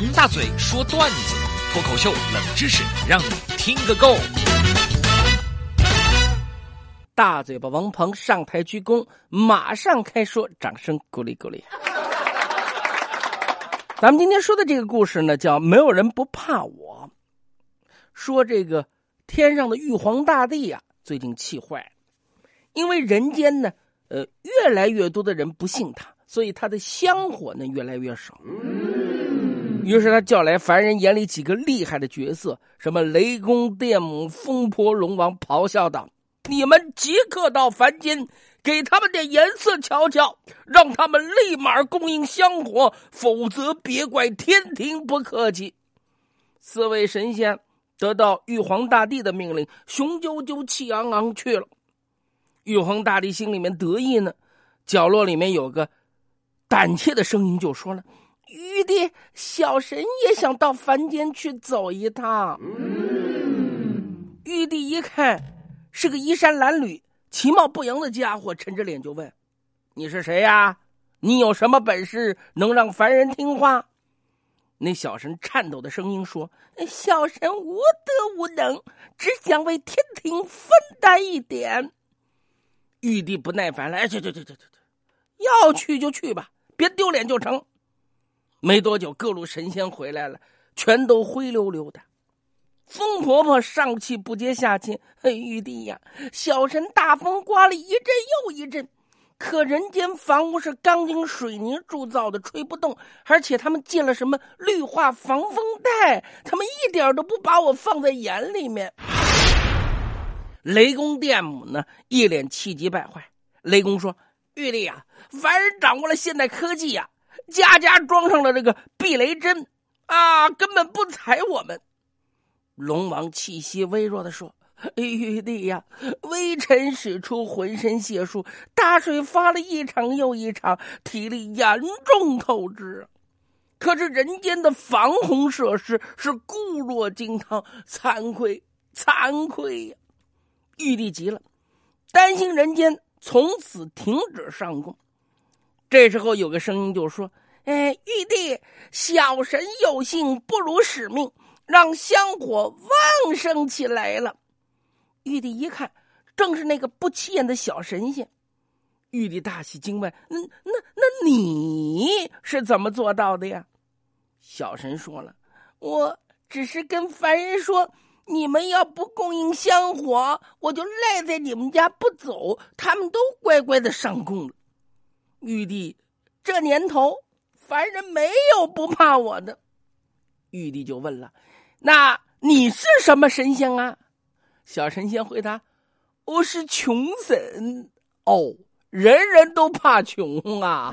王大嘴说段子，脱口秀冷知识，让你听个够。大嘴巴王鹏上台鞠躬，马上开说，掌声鼓励鼓励。咱们今天说的这个故事呢，叫“没有人不怕我”。说这个天上的玉皇大帝呀，最近气坏，因为人间呢，呃，越来越多的人不信他，所以他的香火呢越来越少。于是他叫来凡人眼里几个厉害的角色，什么雷公电母、风婆龙王，咆哮道：“你们即刻到凡间，给他们点颜色瞧瞧，让他们立马供应香火，否则别怪天庭不客气。”四位神仙得到玉皇大帝的命令，雄赳赳、气昂昂去了。玉皇大帝心里面得意呢，角落里面有个胆怯的声音就说了。玉帝，小神也想到凡间去走一趟。玉帝一看，是个衣衫褴褛、其貌不扬的家伙，沉着脸就问：“你是谁呀？你有什么本事能让凡人听话？”那小神颤抖的声音说：“小神无德无能，只想为天庭分担一点。”玉帝不耐烦了：“哎，去去去去去去，要去就去吧，别丢脸就成。”没多久，各路神仙回来了，全都灰溜溜的。风婆婆上气不接下气：“玉帝呀，小神大风刮了一阵又一阵，可人间房屋是钢筋水泥铸造的，吹不动。而且他们建了什么绿化防风带，他们一点都不把我放在眼里面。”雷公电母呢，一脸气急败坏。雷公说：“玉帝呀，凡人掌握了现代科技呀。”家家装上了这个避雷针，啊，根本不踩我们。龙王气息微弱的说：“玉帝呀，微臣使出浑身解数，大水发了一场又一场，体力严重透支。可是人间的防洪设施是固若金汤，惭愧惭愧呀！”玉帝急了，担心人间从此停止上供。这时候有个声音就说：“哎，玉帝，小神有幸不辱使命，让香火旺盛起来了。”玉帝一看，正是那个不起眼的小神仙。玉帝大喜，惊问：“那那那你是怎么做到的呀？”小神说了：“我只是跟凡人说，你们要不供应香火，我就赖在你们家不走，他们都乖乖的上供了。”玉帝，这年头，凡人没有不怕我的。玉帝就问了：“那你是什么神仙啊？”小神仙回答：“我是穷神。”哦，人人都怕穷啊。